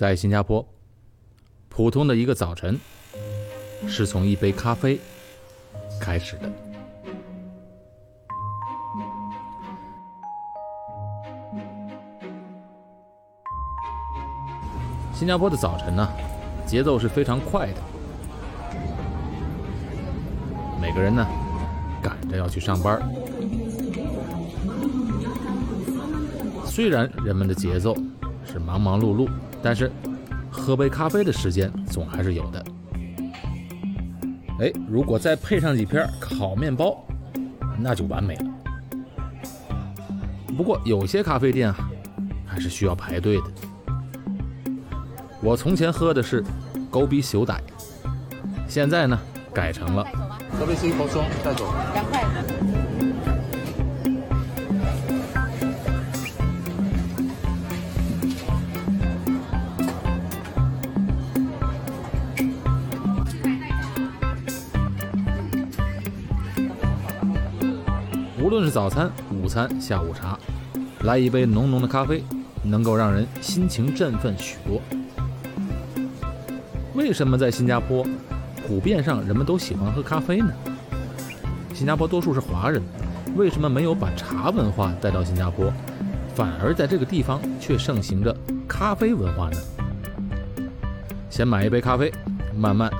在新加坡，普通的一个早晨是从一杯咖啡开始的。新加坡的早晨呢，节奏是非常快的，每个人呢赶着要去上班。虽然人们的节奏是忙忙碌碌，但是喝杯咖啡的时间总还是有的。哎，如果再配上几片烤面包，那就完美了。不过有些咖啡店啊，还是需要排队的。我从前喝的是狗比修歹，现在呢改成了这边是一口钟，带走。两块。早餐、午餐、下午茶，来一杯浓浓的咖啡，能够让人心情振奋许多。为什么在新加坡，普遍上人们都喜欢喝咖啡呢？新加坡多数是华人，为什么没有把茶文化带到新加坡，反而在这个地方却盛行着咖啡文化呢？先买一杯咖啡，慢慢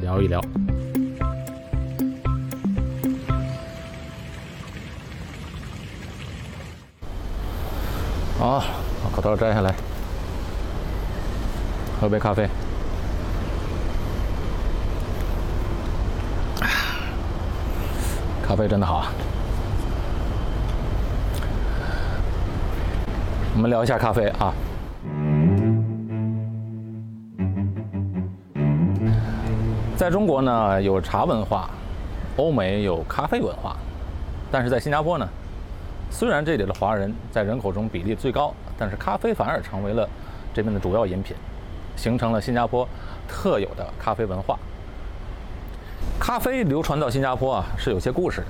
聊一聊。好，把口罩摘下来，喝杯咖啡。咖啡真的好啊！我们聊一下咖啡啊。在中国呢，有茶文化；欧美有咖啡文化。但是在新加坡呢，虽然这里的华人在人口中比例最高，但是咖啡反而成为了这边的主要饮品，形成了新加坡特有的咖啡文化。咖啡流传到新加坡啊，是有些故事的。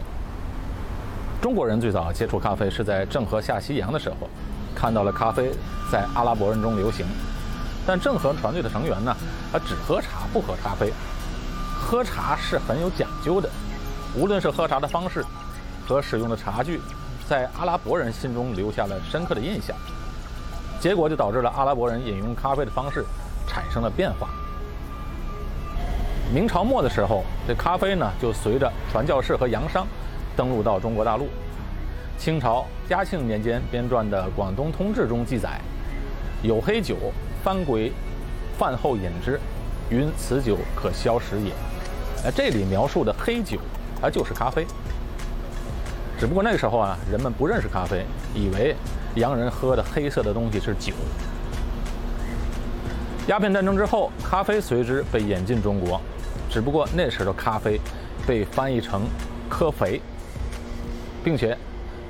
中国人最早接触咖啡是在郑和下西洋的时候，看到了咖啡在阿拉伯人中流行。但郑和船队的成员呢，他只喝茶不喝咖啡。喝茶是很有讲究的，无论是喝茶的方式和使用的茶具，在阿拉伯人心中留下了深刻的印象。结果就导致了阿拉伯人饮用咖啡的方式产生了变化。明朝末的时候，这咖啡呢就随着传教士和洋商登陆到中国大陆。清朝嘉庆年间编撰的《广东通志》中记载：“有黑酒，番鬼饭后饮之，云此酒可消食也。”哎，这里描述的黑酒啊就是咖啡。只不过那个时候啊，人们不认识咖啡，以为洋人喝的黑色的东西是酒。鸦片战争之后，咖啡随之被引进中国。只不过那时的咖啡被翻译成“科肥”，并且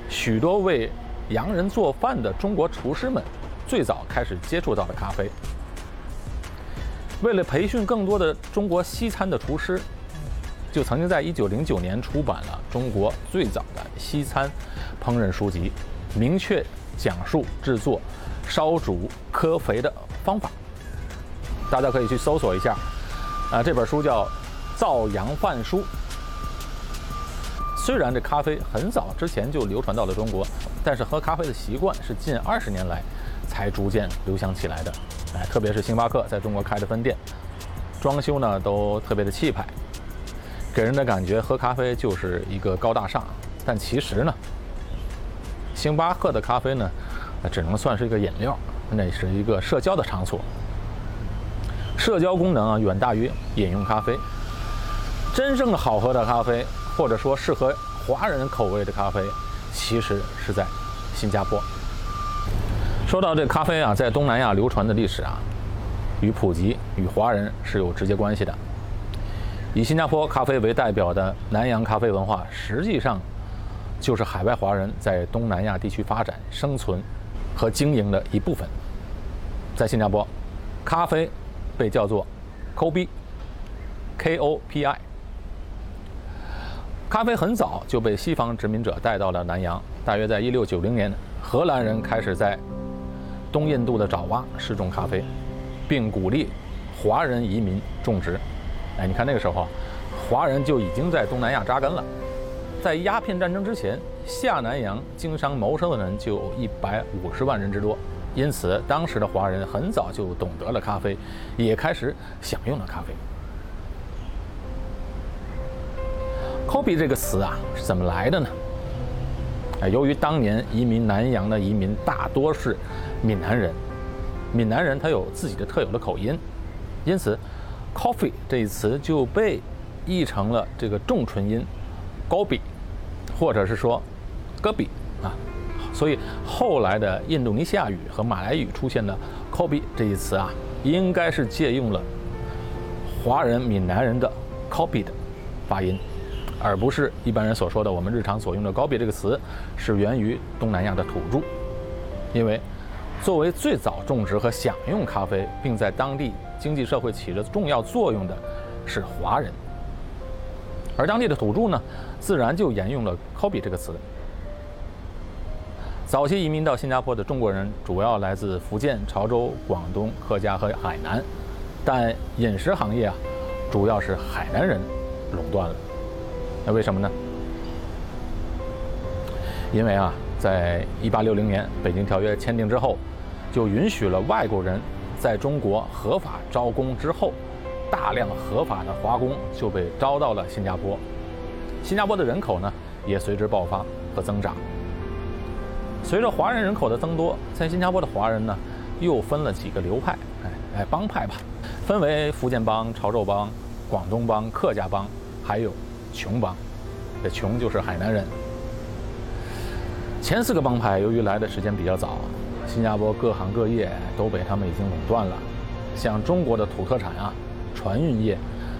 许多为洋人做饭的中国厨师们最早开始接触到了咖啡。为了培训更多的中国西餐的厨师，就曾经在1909年出版了中国最早的西餐烹饪书籍，明确讲述制作烧煮科肥的方法。大家可以去搜索一下。啊，这本书叫《造洋饭书》。虽然这咖啡很早之前就流传到了中国，但是喝咖啡的习惯是近二十年来才逐渐流行起来的。哎，特别是星巴克在中国开的分店，装修呢都特别的气派，给人的感觉喝咖啡就是一个高大上。但其实呢，星巴克的咖啡呢，只能算是一个饮料，那是一个社交的场所。社交功能啊，远大于饮用咖啡。真正好喝的咖啡，或者说适合华人口味的咖啡，其实是在新加坡。说到这咖啡啊，在东南亚流传的历史啊，与普及与华人是有直接关系的。以新加坡咖啡为代表的南洋咖啡文化，实际上就是海外华人在东南亚地区发展、生存和经营的一部分。在新加坡，咖啡。被叫做 “Kopi”，K-O-P-I。咖啡很早就被西方殖民者带到了南洋，大约在1690年，荷兰人开始在东印度的爪哇试种咖啡，并鼓励华人移民种植。哎，你看那个时候啊，华人就已经在东南亚扎根了。在鸦片战争之前，下南洋经商谋生的人就有一百五十万人之多。因此，当时的华人很早就懂得了咖啡，也开始享用了咖啡。“coffee” 这个词啊是怎么来的呢？啊，由于当年移民南洋的移民大多是闽南人，闽南人他有自己的特有的口音，因此 “coffee” 这一词就被译成了这个重唇音 “gobi”，或者是说 “gobi” 啊。所以后来的印度尼西亚语和马来语出现的 “coffee” 这一词啊，应该是借用了华人闽南人的 “coffee” 的发音。而不是一般人所说的我们日常所用的“高比”这个词，是源于东南亚的土著。因为作为最早种植和享用咖啡，并在当地经济社会起着重要作用的，是华人。而当地的土著呢，自然就沿用了“ Kobe ”这个词。早期移民到新加坡的中国人，主要来自福建、潮州、广东、客家和海南，但饮食行业啊，主要是海南人垄断了。那为什么呢？因为啊，在一八六零年《北京条约》签订之后，就允许了外国人在中国合法招工之后，大量合法的华工就被招到了新加坡，新加坡的人口呢也随之爆发和增长。随着华人人口的增多，在新加坡的华人呢又分了几个流派，哎哎帮派吧，分为福建帮、潮州帮、广东帮、客家帮，还有。琼帮，这琼就是海南人。前四个帮派由于来的时间比较早，新加坡各行各业都被他们已经垄断了。像中国的土特产啊、船运业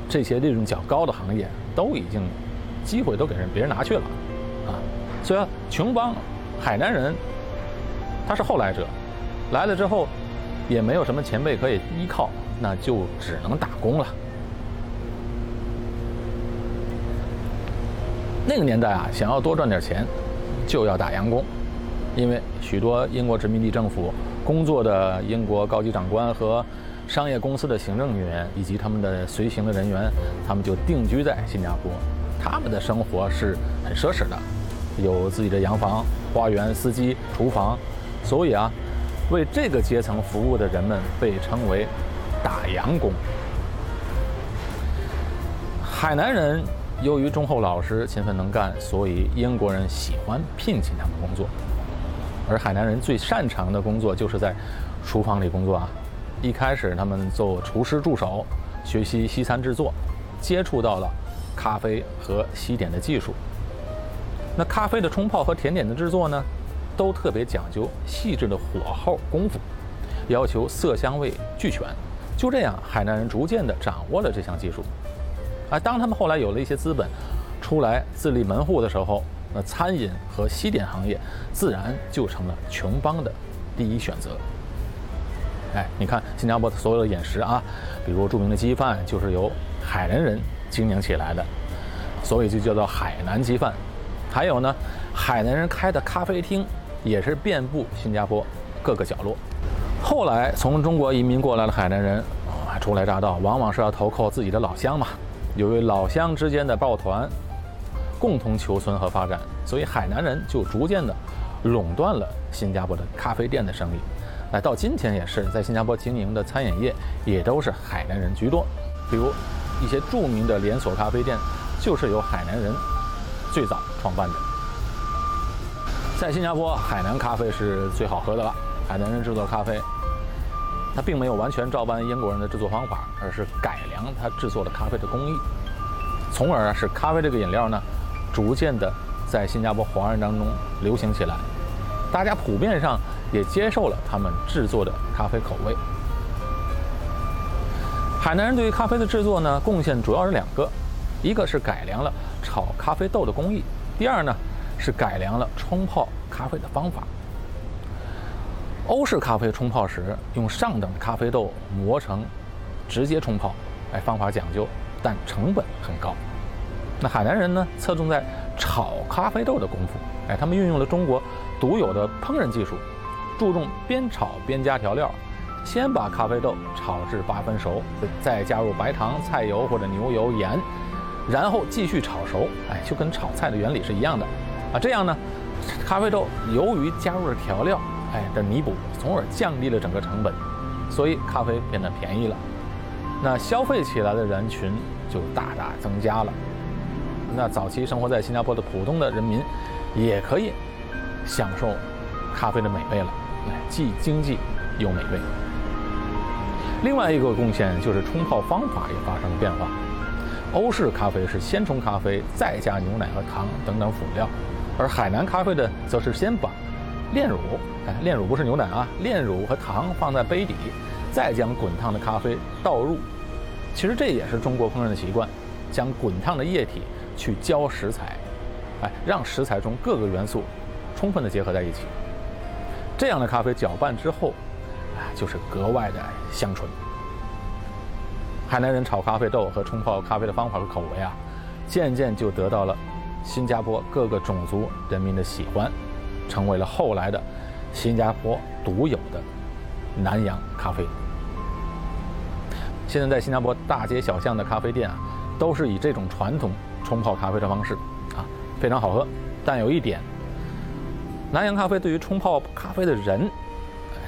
这些利润较高的行业，都已经机会都给人别人拿去了啊。所以琼帮海南人他是后来者，来了之后也没有什么前辈可以依靠，那就只能打工了。那个年代啊，想要多赚点钱，就要打洋工，因为许多英国殖民地政府工作的英国高级长官和商业公司的行政人员以及他们的随行的人员，他们就定居在新加坡，他们的生活是很奢侈的，有自己的洋房、花园、司机、厨房，所以啊，为这个阶层服务的人们被称为打洋工。海南人。由于忠厚老实、勤奋能干，所以英国人喜欢聘请他们工作。而海南人最擅长的工作就是在厨房里工作啊。一开始，他们做厨师助手，学习西餐制作，接触到了咖啡和西点的技术。那咖啡的冲泡和甜点的制作呢，都特别讲究细致的火候功夫，要求色香味俱全。就这样，海南人逐渐地掌握了这项技术。啊当他们后来有了一些资本，出来自立门户的时候，那餐饮和西点行业自然就成了琼邦的第一选择。哎，你看新加坡的所有的饮食啊，比如著名的鸡饭就是由海南人经营起来的，所以就叫做海南鸡饭。还有呢，海南人开的咖啡厅也是遍布新加坡各个角落。后来从中国移民过来的海南人，初来乍到，往往是要投靠自己的老乡嘛。由于老乡之间的抱团，共同求存和发展，所以海南人就逐渐的垄断了新加坡的咖啡店的生意。哎，到今天也是，在新加坡经营的餐饮业也都是海南人居多。比如一些著名的连锁咖啡店，就是由海南人最早创办的。在新加坡，海南咖啡是最好喝的了。海南人制作咖啡。它并没有完全照搬英国人的制作方法，而是改良它制作的咖啡的工艺，从而使咖啡这个饮料呢，逐渐的在新加坡华人当中流行起来，大家普遍上也接受了他们制作的咖啡口味。海南人对于咖啡的制作呢，贡献主要是两个，一个是改良了炒咖啡豆的工艺，第二呢是改良了冲泡咖啡的方法。欧式咖啡冲泡时用上等咖啡豆磨成，直接冲泡，哎，方法讲究，但成本很高。那海南人呢，侧重在炒咖啡豆的功夫，哎，他们运用了中国独有的烹饪技术，注重边炒边加调料，先把咖啡豆炒至八分熟，再加入白糖、菜油或者牛油、盐，然后继续炒熟。哎，就跟炒菜的原理是一样的。啊，这样呢，咖啡豆由于加入了调料，哎的弥补，从而降低了整个成本，所以咖啡变得便宜了。那消费起来的人群就大大增加了。那早期生活在新加坡的普通的人民，也可以享受咖啡的美味了，既经济又美味。另外一个贡献就是冲泡方法也发生了变化。欧式咖啡是先冲咖啡，再加牛奶和糖等等辅料，而海南咖啡的则是先把炼乳，哎，炼乳不是牛奶啊，炼乳和糖放在杯底，再将滚烫的咖啡倒入。其实这也是中国烹饪的习惯，将滚烫的液体去浇食材，哎，让食材中各个元素充分的结合在一起。这样的咖啡搅拌之后，哎，就是格外的香醇。海南人炒咖啡豆和冲泡咖啡的方法和口味啊，渐渐就得到了新加坡各个种族人民的喜欢，成为了后来的新加坡独有的南洋咖啡。现在在新加坡大街小巷的咖啡店啊，都是以这种传统冲泡咖啡的方式啊，非常好喝。但有一点，南洋咖啡对于冲泡咖啡的人，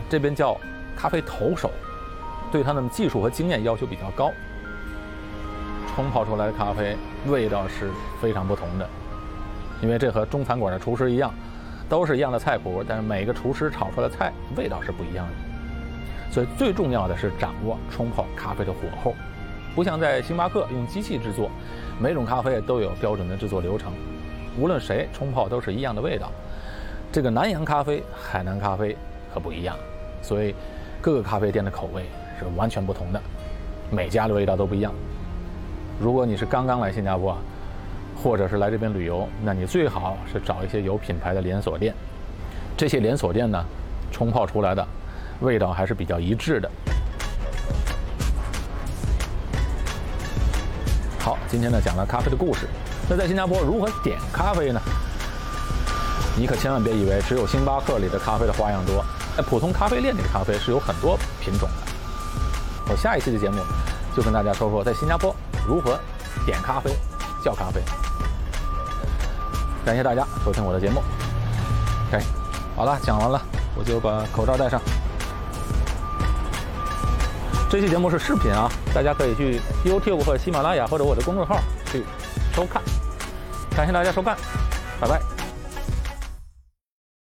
这边叫咖啡投手。对他们技术和经验要求比较高，冲泡出来的咖啡味道是非常不同的，因为这和中餐馆的厨师一样，都是一样的菜谱，但是每个厨师炒出来的菜味道是不一样的。所以最重要的是掌握冲泡咖啡的火候，不像在星巴克用机器制作，每种咖啡都有标准的制作流程，无论谁冲泡都是一样的味道。这个南洋咖啡、海南咖啡可不一样，所以各个咖啡店的口味。是完全不同的，每家的味道都不一样。如果你是刚刚来新加坡，或者是来这边旅游，那你最好是找一些有品牌的连锁店。这些连锁店呢，冲泡出来的味道还是比较一致的。好，今天呢讲了咖啡的故事。那在新加坡如何点咖啡呢？你可千万别以为只有星巴克里的咖啡的花样多，在普通咖啡店里的咖啡是有很多品种的。我下一期的节目就跟大家说说在新加坡如何点咖啡、叫咖啡。感谢大家收听我的节目。OK，好了，讲完了，我就把口罩戴上。这期节目是视频啊，大家可以去 YouTube 或者喜马拉雅或者我的公众号去收看。感谢大家收看，拜拜。